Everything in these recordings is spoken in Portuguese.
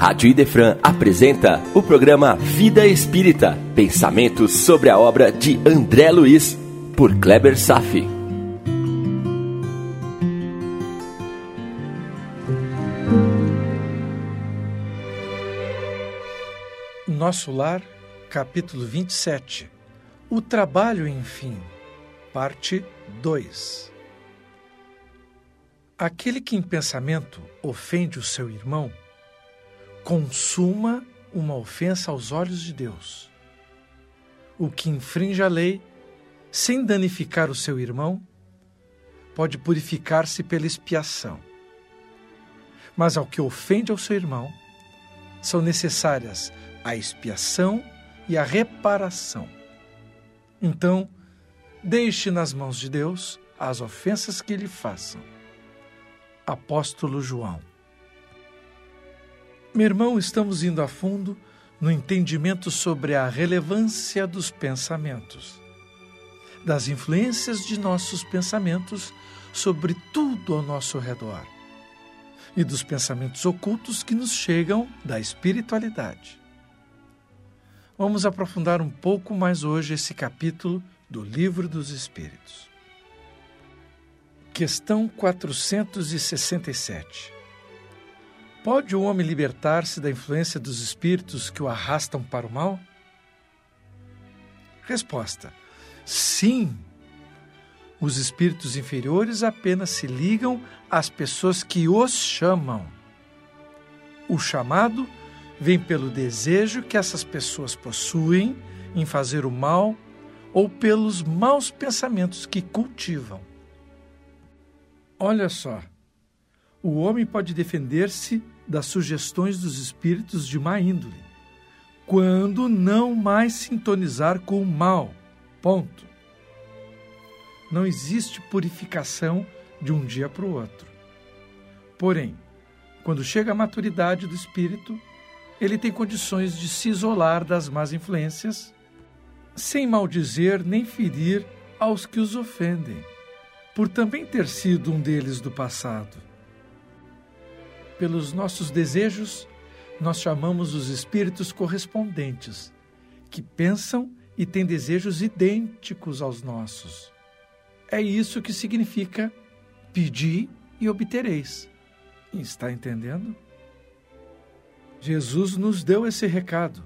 Rádio Idefran apresenta o programa Vida Espírita, pensamentos sobre a obra de André Luiz, por Kleber Safi. Nosso Lar, capítulo 27. O trabalho, enfim, parte 2. Aquele que em pensamento ofende o seu irmão, consuma uma ofensa aos olhos de Deus. O que infringe a lei, sem danificar o seu irmão, pode purificar-se pela expiação. Mas ao que ofende ao seu irmão, são necessárias a expiação e a reparação. Então, deixe nas mãos de Deus as ofensas que lhe façam. Apóstolo João. Meu irmão, estamos indo a fundo no entendimento sobre a relevância dos pensamentos, das influências de nossos pensamentos sobre tudo ao nosso redor e dos pensamentos ocultos que nos chegam da espiritualidade. Vamos aprofundar um pouco mais hoje esse capítulo do Livro dos Espíritos. Questão 467. Pode o homem libertar-se da influência dos espíritos que o arrastam para o mal? Resposta: Sim. Os espíritos inferiores apenas se ligam às pessoas que os chamam. O chamado vem pelo desejo que essas pessoas possuem em fazer o mal ou pelos maus pensamentos que cultivam. Olha só, o homem pode defender-se das sugestões dos espíritos de má índole, quando não mais sintonizar com o mal. Ponto. Não existe purificação de um dia para o outro. Porém, quando chega a maturidade do espírito, ele tem condições de se isolar das más influências, sem maldizer nem ferir aos que os ofendem por também ter sido um deles do passado. Pelos nossos desejos, nós chamamos os espíritos correspondentes, que pensam e têm desejos idênticos aos nossos. É isso que significa pedir e obtereis. Está entendendo? Jesus nos deu esse recado: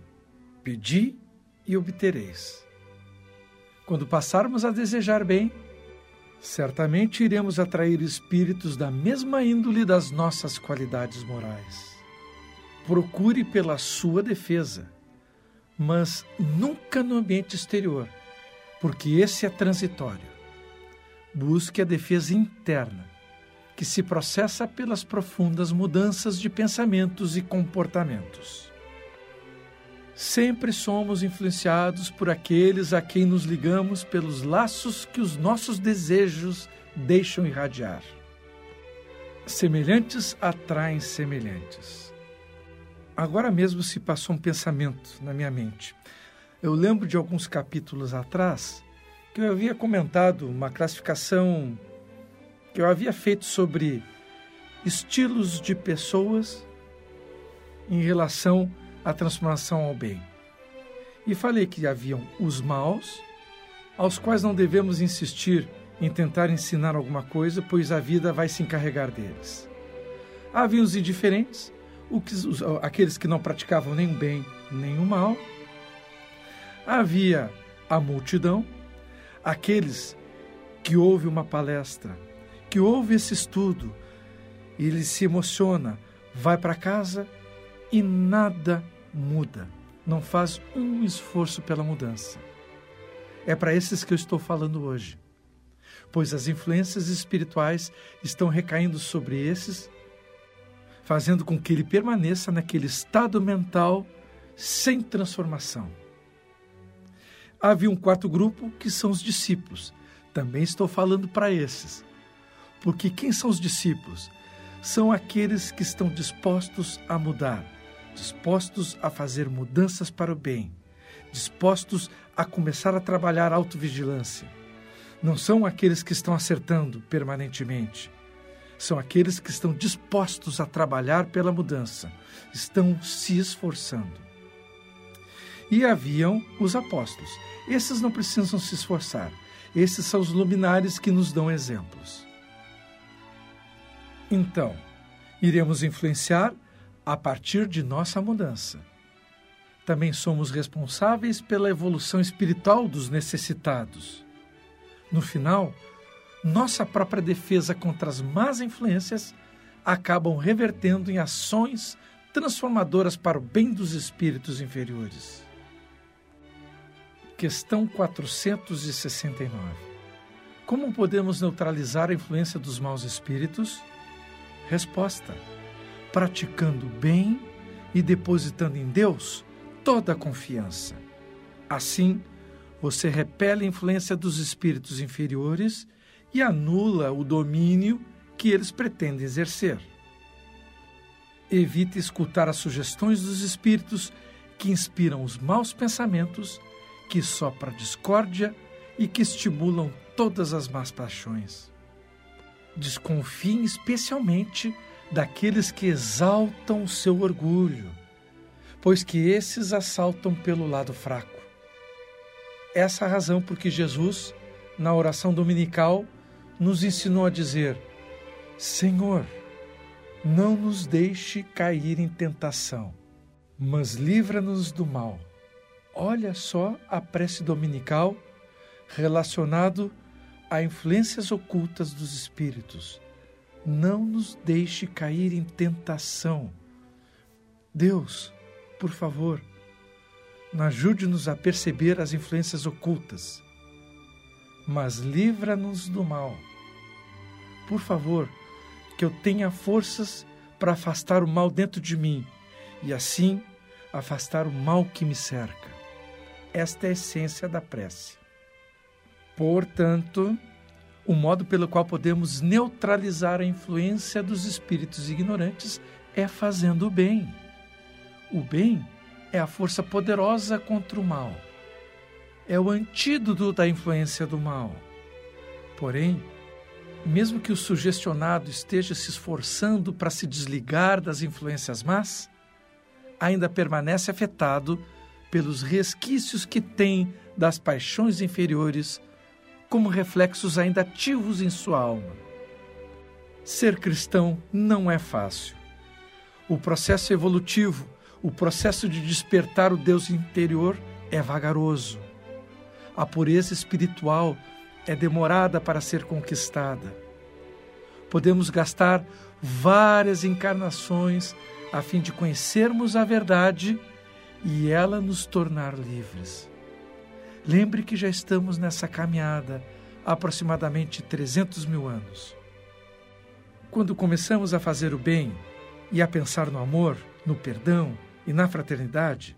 pedi e obtereis. Quando passarmos a desejar bem, certamente iremos atrair espíritos da mesma índole das nossas qualidades morais. Procure pela sua defesa, mas nunca no ambiente exterior, porque esse é transitório. Busque a defesa interna, que se processa pelas profundas mudanças de pensamentos e comportamentos. Sempre somos influenciados por aqueles a quem nos ligamos pelos laços que os nossos desejos deixam irradiar. Semelhantes atraem semelhantes. Agora mesmo se passou um pensamento na minha mente. Eu lembro de alguns capítulos atrás que eu havia comentado uma classificação que eu havia feito sobre estilos de pessoas em relação a transformação ao bem. E falei que haviam os maus, aos quais não devemos insistir em tentar ensinar alguma coisa, pois a vida vai se encarregar deles. Havia os indiferentes, aqueles que não praticavam nem o bem nem o mal. Havia a multidão, aqueles que ouve uma palestra, que ouve esse estudo, ele se emociona, vai para casa e nada muda, não faz um esforço pela mudança. É para esses que eu estou falando hoje, pois as influências espirituais estão recaindo sobre esses, fazendo com que ele permaneça naquele estado mental sem transformação. Havia um quarto grupo que são os discípulos. Também estou falando para esses. Porque quem são os discípulos? São aqueles que estão dispostos a mudar, dispostos a fazer mudanças para o bem, dispostos a começar a trabalhar autovigilância. Não são aqueles que estão acertando permanentemente, são aqueles que estão dispostos a trabalhar pela mudança, estão se esforçando. E haviam os apóstolos. Esses não precisam se esforçar. Esses são os luminares que nos dão exemplos. Então, iremos influenciar a partir de nossa mudança. Também somos responsáveis pela evolução espiritual dos necessitados. No final, nossa própria defesa contra as más influências acabam revertendo em ações transformadoras para o bem dos espíritos inferiores. Questão 469. Como podemos neutralizar a influência dos maus espíritos? Resposta: praticando bem e depositando em Deus toda a confiança. Assim, você repele a influência dos espíritos inferiores e anula o domínio que eles pretendem exercer. Evite escutar as sugestões dos espíritos que inspiram os maus pensamentos, que sopram a discórdia e que estimulam todas as más paixões. Desconfiem especialmente daqueles que exaltam seu orgulho, pois que esses assaltam pelo lado fraco. Essa é a razão por que Jesus, na oração dominical, nos ensinou a dizer: Senhor, não nos deixe cair em tentação, mas livra-nos do mal. Olha só a prece dominical relacionado a influências ocultas dos espíritos. Não nos deixe cair em tentação. Deus, por favor, ajude-nos a perceber as influências ocultas mas livra-nos do mal. Por favor, que eu tenha forças para afastar o mal dentro de mim e assim afastar o mal que me cerca. Esta é a essência da prece. Portanto, o modo pelo qual podemos neutralizar a influência dos espíritos ignorantes é fazendo o bem. O bem é a força poderosa contra o mal é o antídoto da influência do mal. Porém, mesmo que o sugestionado esteja se esforçando para se desligar das influências más, ainda permanece afetado pelos resquícios que tem das paixões inferiores como reflexos ainda ativos em sua alma. Ser cristão não é fácil. O processo evolutivo, o processo de despertar o Deus interior é vagaroso a pureza espiritual é demorada para ser conquistada. Podemos gastar várias encarnações a fim de conhecermos a verdade e ela nos tornar livres. Lembre que já estamos nessa caminhada há aproximadamente 300 mil anos. Quando começamos a fazer o bem e a pensar no amor, no perdão e na fraternidade,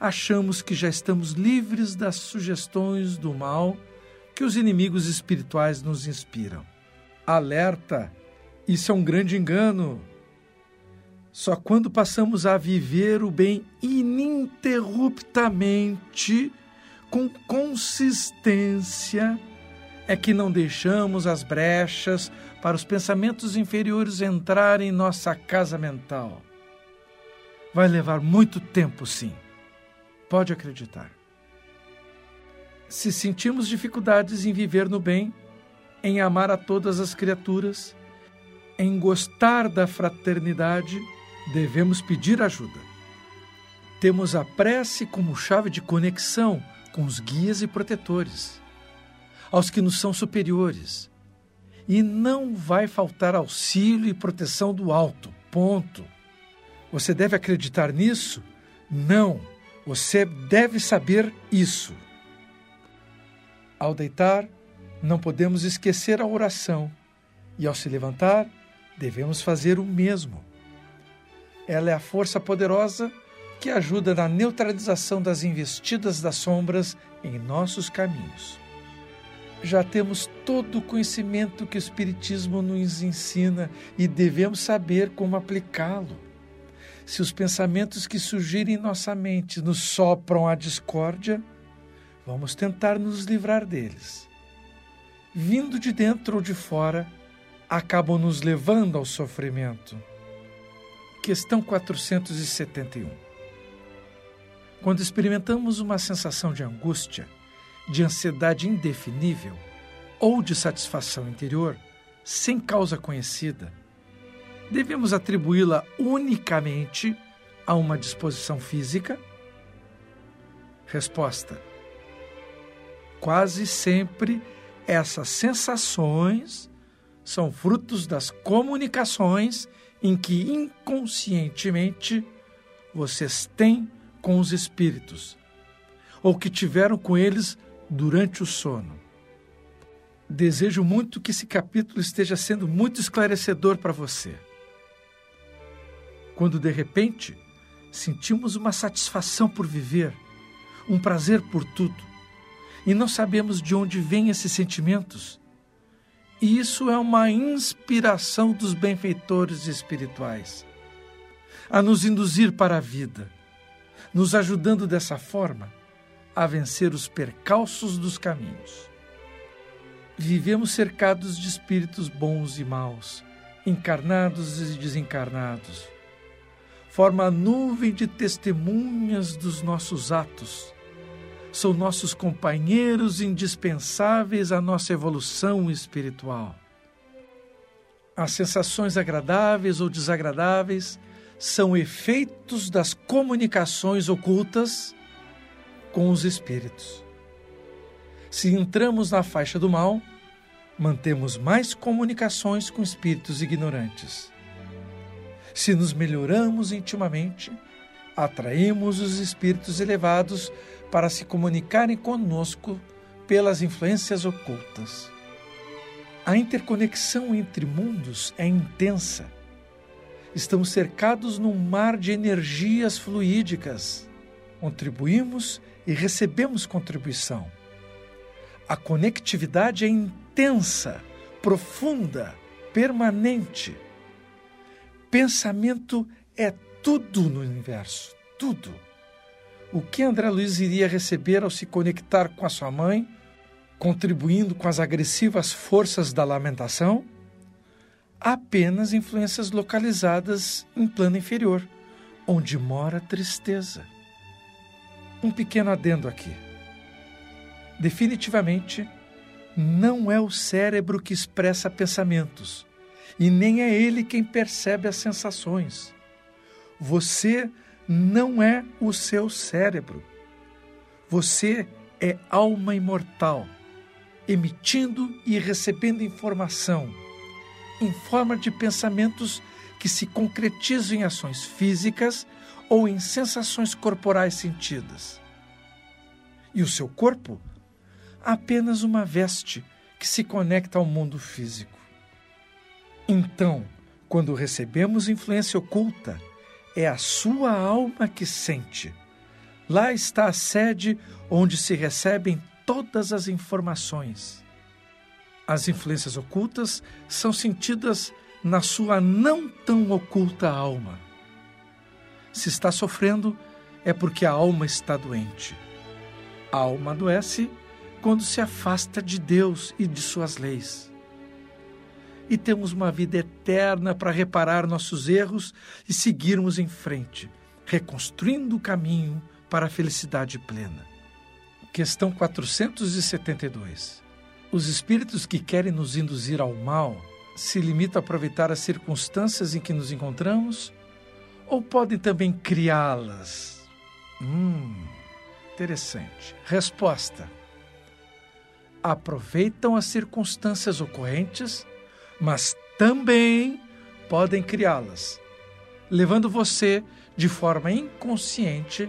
achamos que já estamos livres das sugestões do mal que os inimigos espirituais nos inspiram. Alerta! Isso é um grande engano. Só quando passamos a viver o bem ininterruptamente, com consistência, é que não deixamos as brechas para os pensamentos inferiores entrarem em nossa casa mental. Vai levar muito tempo, sim. Pode acreditar. Se sentimos dificuldades em viver no bem, em amar a todas as criaturas, em gostar da fraternidade, devemos pedir ajuda. Temos a prece como chave de conexão com os guias e protetores, aos que nos são superiores. E não vai faltar auxílio e proteção do alto. Ponto. Você deve acreditar nisso? Não você deve saber isso. Ao deitar, não podemos esquecer a oração e, ao se levantar, devemos fazer o mesmo. Ela é a força poderosa que ajuda na neutralização das investidas das sombras em nossos caminhos. Já temos todo o conhecimento que o Espiritismo nos ensina e devemos saber como aplicá-lo se os pensamentos que surgirem em nossa mente nos sopram a discórdia, vamos tentar nos livrar deles. Vindo de dentro ou de fora, acabam nos levando ao sofrimento. Questão 471. Quando experimentamos uma sensação de angústia, de ansiedade indefinível ou de satisfação interior, sem causa conhecida, devemos atribuí-la unicamente a uma disposição física? Resposta: Quase sempre essas sensações são frutos das comunicações em que inconscientemente vocês têm com os espíritos, ou que tiveram com eles durante o sono. Desejo muito que esse capítulo esteja sendo muito esclarecedor para você. Quando de repente sentimos uma satisfação por viver, um prazer por tudo, e não sabemos de onde vêm esses sentimentos, e isso é uma inspiração dos benfeitores espirituais a nos induzir para a vida, nos ajudando dessa forma a vencer os percalços dos caminhos. Vivemos cercados de espíritos bons e maus, encarnados e desencarnados. Forma a nuvem de testemunhas dos nossos atos são nossos companheiros indispensáveis à nossa evolução espiritual. As sensações agradáveis ou desagradáveis são efeitos das comunicações ocultas com os espíritos. Se entramos na faixa do mal, mantemos mais comunicações com espíritos ignorantes. Se nos melhoramos intimamente, atraímos os espíritos elevados para se comunicarem conosco pelas influências ocultas. A interconexão entre mundos é intensa. Estamos cercados num mar de energias fluídicas. Contribuímos e recebemos contribuição. A conectividade é intensa, profunda, permanente. Pensamento é tudo no universo, tudo o que André Luiz iria receber ao se conectar com a sua mãe, contribuindo com as agressivas forças da lamentação? Apenas influências localizadas em plano inferior, onde mora a tristeza. Um pequeno adendo aqui. Definitivamente, não é o cérebro que expressa pensamentos, e nem é ele quem percebe as sensações. Você não é o seu cérebro. Você é alma imortal, emitindo e recebendo informação em forma de pensamentos que se concretizam em ações físicas ou em sensações corporais sentidas. E o seu corpo? Apenas uma veste que se conecta ao mundo físico. Então, quando recebemos influência oculta, é a sua alma que sente. Lá está a sede onde se recebem todas as informações. As influências ocultas são sentidas na sua não tão oculta alma. Se está sofrendo, é porque a alma está doente. A alma adoece quando se afasta de Deus e de suas leis e temos uma vida eterna para reparar nossos erros e seguirmos em frente, reconstruindo o caminho para a felicidade plena. Questão 472. Os espíritos que querem nos induzir ao mal se limitam a aproveitar as circunstâncias em que nos encontramos ou podem também criá-las? Hum, interessante. Resposta: aproveitam as circunstâncias ocorrentes mas também podem criá-las, levando você de forma inconsciente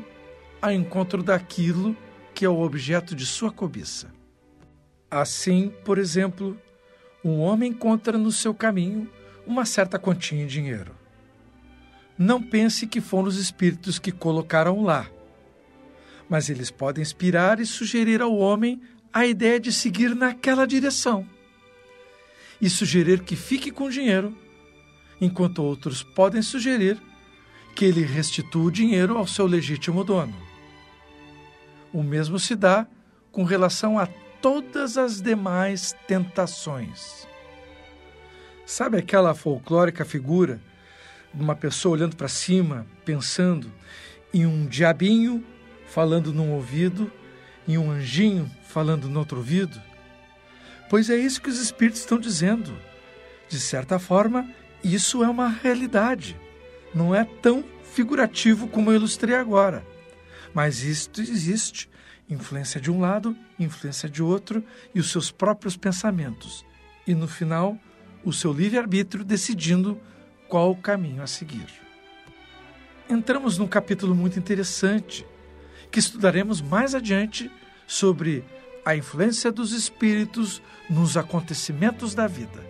ao encontro daquilo que é o objeto de sua cobiça. Assim, por exemplo, um homem encontra no seu caminho uma certa quantia em dinheiro. Não pense que foram os espíritos que colocaram lá, mas eles podem inspirar e sugerir ao homem a ideia de seguir naquela direção e sugerir que fique com o dinheiro, enquanto outros podem sugerir que ele restitua o dinheiro ao seu legítimo dono. O mesmo se dá com relação a todas as demais tentações. Sabe aquela folclórica figura de uma pessoa olhando para cima, pensando em um diabinho falando num ouvido e um anjinho falando no outro ouvido? Pois é isso que os espíritos estão dizendo. De certa forma, isso é uma realidade. Não é tão figurativo como eu ilustrei agora. Mas isto existe. Influência de um lado, influência de outro e os seus próprios pensamentos. E no final, o seu livre-arbítrio decidindo qual o caminho a seguir. Entramos num capítulo muito interessante que estudaremos mais adiante sobre a influência dos espíritos nos acontecimentos da vida.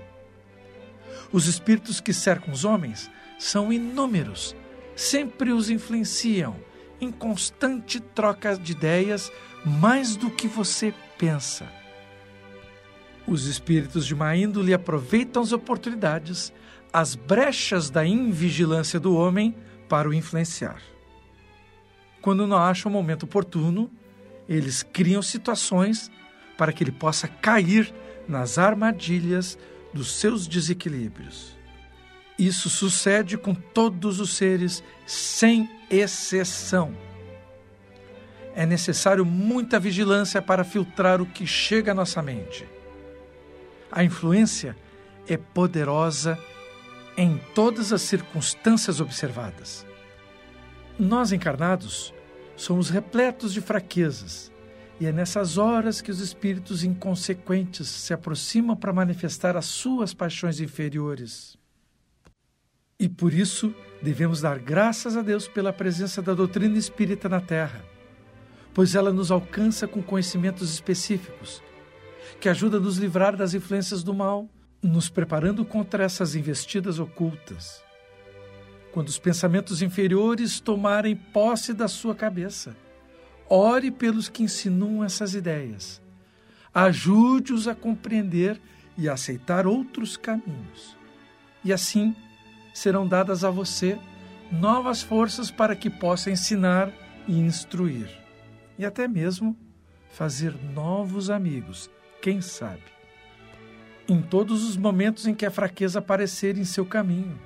Os espíritos que cercam os homens são inúmeros, sempre os influenciam em constante troca de ideias mais do que você pensa. Os espíritos de má índole aproveitam as oportunidades, as brechas da invigilância do homem para o influenciar. Quando não acham o momento oportuno, eles criam situações para que ele possa cair nas armadilhas dos seus desequilíbrios. Isso sucede com todos os seres, sem exceção. É necessário muita vigilância para filtrar o que chega à nossa mente. A influência é poderosa em todas as circunstâncias observadas. Nós encarnados somos repletos de fraquezas, e é nessas horas que os espíritos inconsequentes se aproximam para manifestar as suas paixões inferiores. E por isso devemos dar graças a Deus pela presença da doutrina espírita na Terra, pois ela nos alcança com conhecimentos específicos, que ajuda a nos livrar das influências do mal, nos preparando contra essas investidas ocultas quando os pensamentos inferiores tomarem posse da sua cabeça. Ore pelos que insinuam essas ideias. Ajude-os a compreender e a aceitar outros caminhos. E assim serão dadas a você novas forças para que possa ensinar e instruir. E até mesmo fazer novos amigos, quem sabe. Em todos os momentos em que a fraqueza aparecer em seu caminho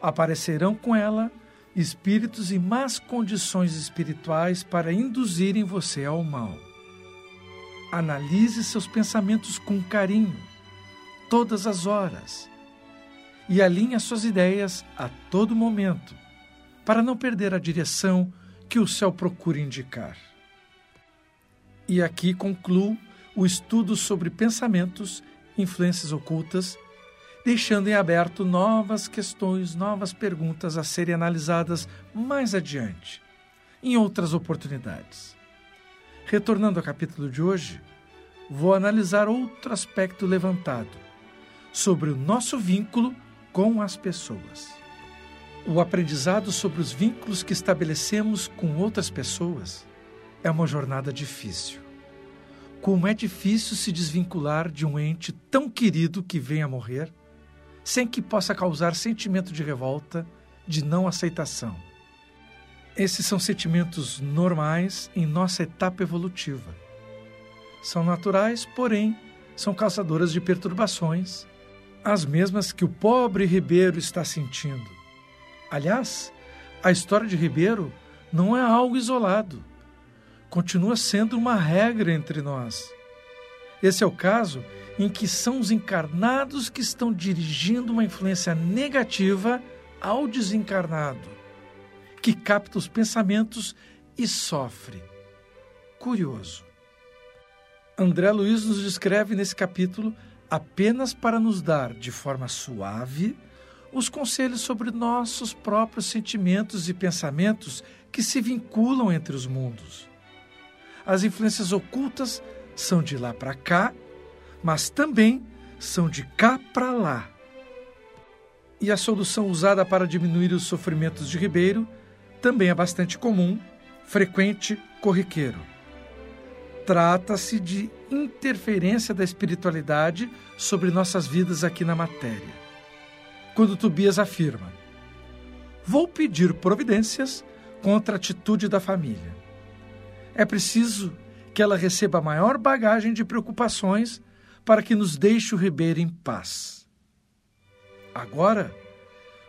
aparecerão com ela espíritos em más condições espirituais para induzirem você ao mal. Analise seus pensamentos com carinho, todas as horas, e alinhe as suas ideias a todo momento, para não perder a direção que o céu procura indicar. E aqui concluo o estudo sobre pensamentos, influências ocultas deixando em aberto novas questões, novas perguntas a serem analisadas mais adiante, em outras oportunidades. Retornando ao capítulo de hoje, vou analisar outro aspecto levantado sobre o nosso vínculo com as pessoas. O aprendizado sobre os vínculos que estabelecemos com outras pessoas é uma jornada difícil. Como é difícil se desvincular de um ente tão querido que vem a morrer sem que possa causar sentimento de revolta, de não aceitação. Esses são sentimentos normais em nossa etapa evolutiva. São naturais, porém, são causadoras de perturbações, as mesmas que o pobre Ribeiro está sentindo. Aliás, a história de Ribeiro não é algo isolado. Continua sendo uma regra entre nós. Esse é o caso em que são os encarnados que estão dirigindo uma influência negativa ao desencarnado, que capta os pensamentos e sofre. Curioso. André Luiz nos descreve nesse capítulo apenas para nos dar, de forma suave, os conselhos sobre nossos próprios sentimentos e pensamentos que se vinculam entre os mundos. As influências ocultas são de lá para cá mas também são de cá para lá. E a solução usada para diminuir os sofrimentos de Ribeiro também é bastante comum, frequente, corriqueiro. Trata-se de interferência da espiritualidade sobre nossas vidas aqui na matéria. Quando Tobias afirma: Vou pedir providências contra a atitude da família. É preciso que ela receba a maior bagagem de preocupações para que nos deixe o Ribeiro em paz. Agora,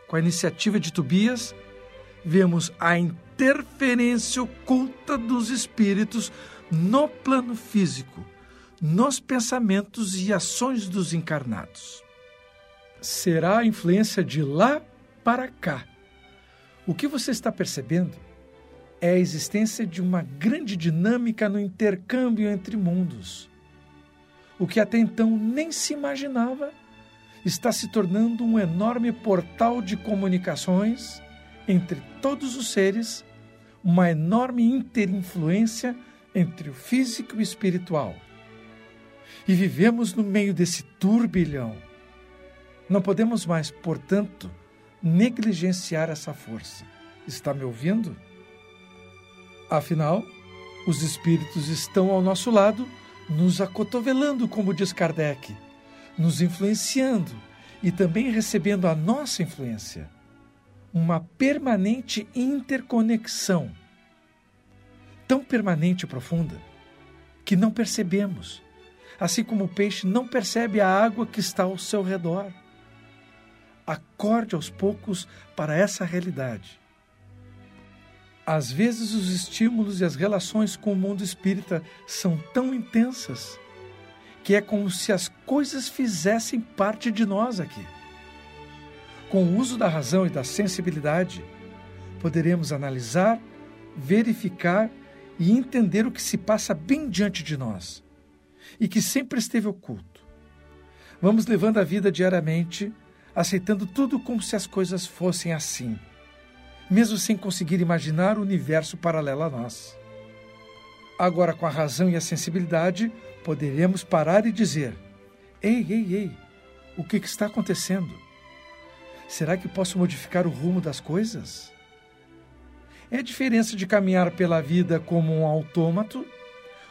com a iniciativa de Tobias, vemos a interferência oculta dos espíritos no plano físico, nos pensamentos e ações dos encarnados. Será a influência de lá para cá. O que você está percebendo é a existência de uma grande dinâmica no intercâmbio entre mundos. O que até então nem se imaginava está se tornando um enorme portal de comunicações entre todos os seres, uma enorme interinfluência entre o físico e o espiritual. E vivemos no meio desse turbilhão. Não podemos mais, portanto, negligenciar essa força. Está me ouvindo? Afinal, os espíritos estão ao nosso lado, nos acotovelando, como diz Kardec, nos influenciando e também recebendo a nossa influência. Uma permanente interconexão, tão permanente e profunda, que não percebemos, assim como o peixe não percebe a água que está ao seu redor. Acorde aos poucos para essa realidade. Às vezes, os estímulos e as relações com o mundo espírita são tão intensas que é como se as coisas fizessem parte de nós aqui. Com o uso da razão e da sensibilidade, poderemos analisar, verificar e entender o que se passa bem diante de nós e que sempre esteve oculto. Vamos levando a vida diariamente, aceitando tudo como se as coisas fossem assim, mesmo sem conseguir imaginar o universo paralelo a nós. Agora, com a razão e a sensibilidade, poderemos parar e dizer: Ei, ei, ei, o que, está acontecendo? Será que posso modificar o rumo das coisas? É a diferença de caminhar pela vida como um autômato,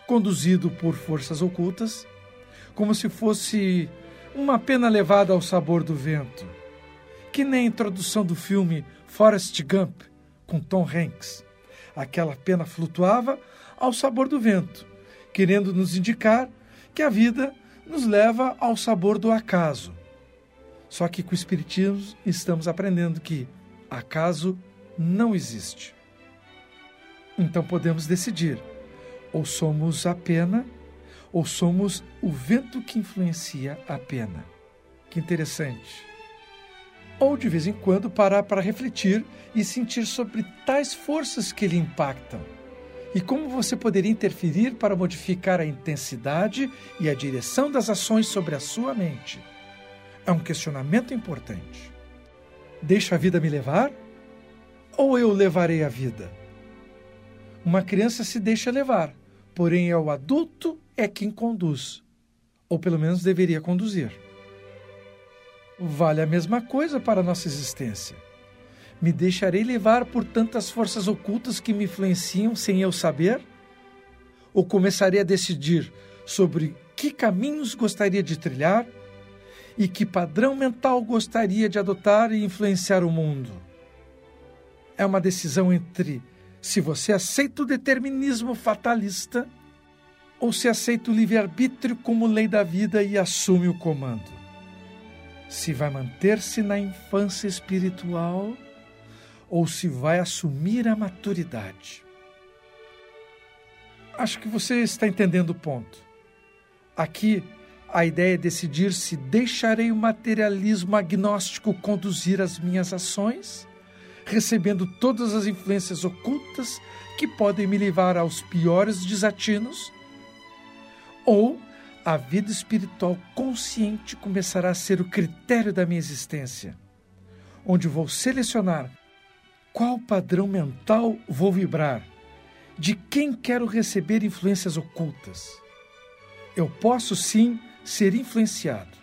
conduzido por forças ocultas, como se fosse uma pena levada ao sabor do vento, que nem a introdução do filme Forrest Gump, com Tom Hanks. Aquela pena flutuava ao sabor do vento, querendo nos indicar que a vida nos leva ao sabor do acaso. Só que com o Espiritismo estamos aprendendo que acaso não existe. Então podemos decidir: ou somos a pena, ou somos o vento que influencia a pena. Que interessante. Ou de vez em quando parar para refletir e sentir sobre tais forças que lhe impactam e como você poderia interferir para modificar a intensidade e a direção das ações sobre a sua mente? É um questionamento importante. Deixa a vida me levar? Ou eu levarei a vida? Uma criança se deixa levar, porém é o adulto é quem conduz, ou pelo menos deveria conduzir. Vale a mesma coisa para a nossa existência. Me deixarei levar por tantas forças ocultas que me influenciam sem eu saber? Ou começarei a decidir sobre que caminhos gostaria de trilhar e que padrão mental gostaria de adotar e influenciar o mundo? É uma decisão entre se você aceita o determinismo fatalista ou se aceita o livre-arbítrio como lei da vida e assume o comando. Se vai manter-se na infância espiritual ou se vai assumir a maturidade. Acho que você está entendendo o ponto. Aqui, a ideia é decidir se deixarei o materialismo agnóstico conduzir as minhas ações, recebendo todas as influências ocultas que podem me levar aos piores desatinos, ou a vida espiritual consciente começará a ser o critério da minha existência, onde vou selecionar qual padrão mental vou vibrar? De quem quero receber influências ocultas? Eu posso sim ser influenciado,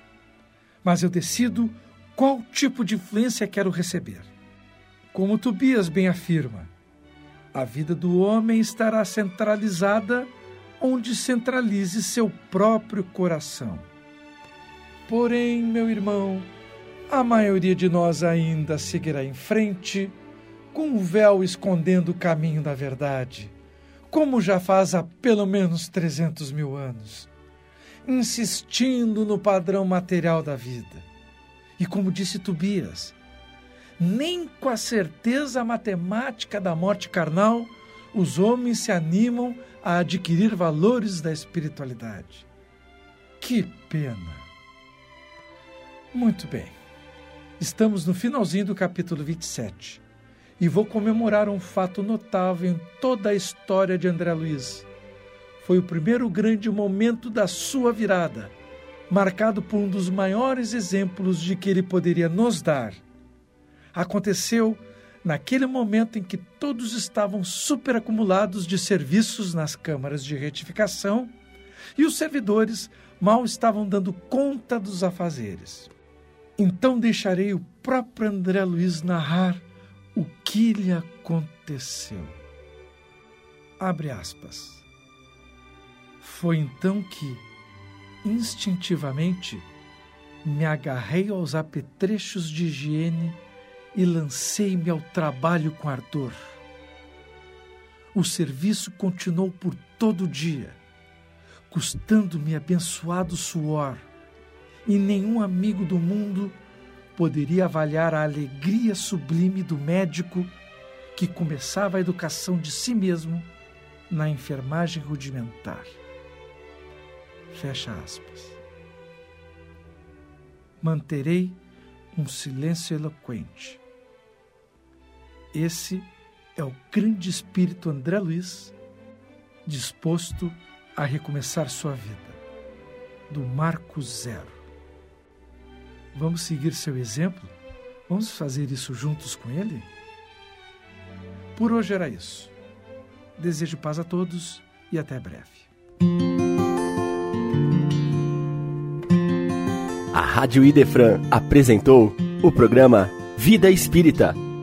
mas eu decido qual tipo de influência quero receber. Como Tobias bem afirma, a vida do homem estará centralizada onde centralize seu próprio coração. Porém, meu irmão, a maioria de nós ainda seguirá em frente com um véu escondendo o caminho da verdade, como já faz há pelo menos 300 mil anos, insistindo no padrão material da vida E como disse Tobias, nem com a certeza matemática da morte carnal os homens se animam a adquirir valores da espiritualidade. Que pena! Muito bem. Estamos no finalzinho do capítulo 27 e vou comemorar um fato notável em toda a história de André Luiz. Foi o primeiro grande momento da sua virada, marcado por um dos maiores exemplos de que ele poderia nos dar. Aconteceu naquele momento em que todos estavam superacumulados de serviços nas câmaras de retificação e os servidores mal estavam dando conta dos afazeres. Então deixarei o próprio André Luiz narrar o que lhe aconteceu. Abre aspas. Foi então que, instintivamente, me agarrei aos apetrechos de higiene e lancei-me ao trabalho com ardor. O serviço continuou por todo o dia, custando-me abençoado suor, e nenhum amigo do mundo poderia avaliar a alegria sublime do médico que começava a educação de si mesmo na enfermagem rudimentar. Fecha aspas. Manterei um silêncio eloquente. Esse é o grande espírito André Luiz, disposto a recomeçar sua vida, do Marco Zero. Vamos seguir seu exemplo? Vamos fazer isso juntos com ele? Por hoje era isso. Desejo paz a todos e até breve. A Rádio Idefran apresentou o programa Vida Espírita,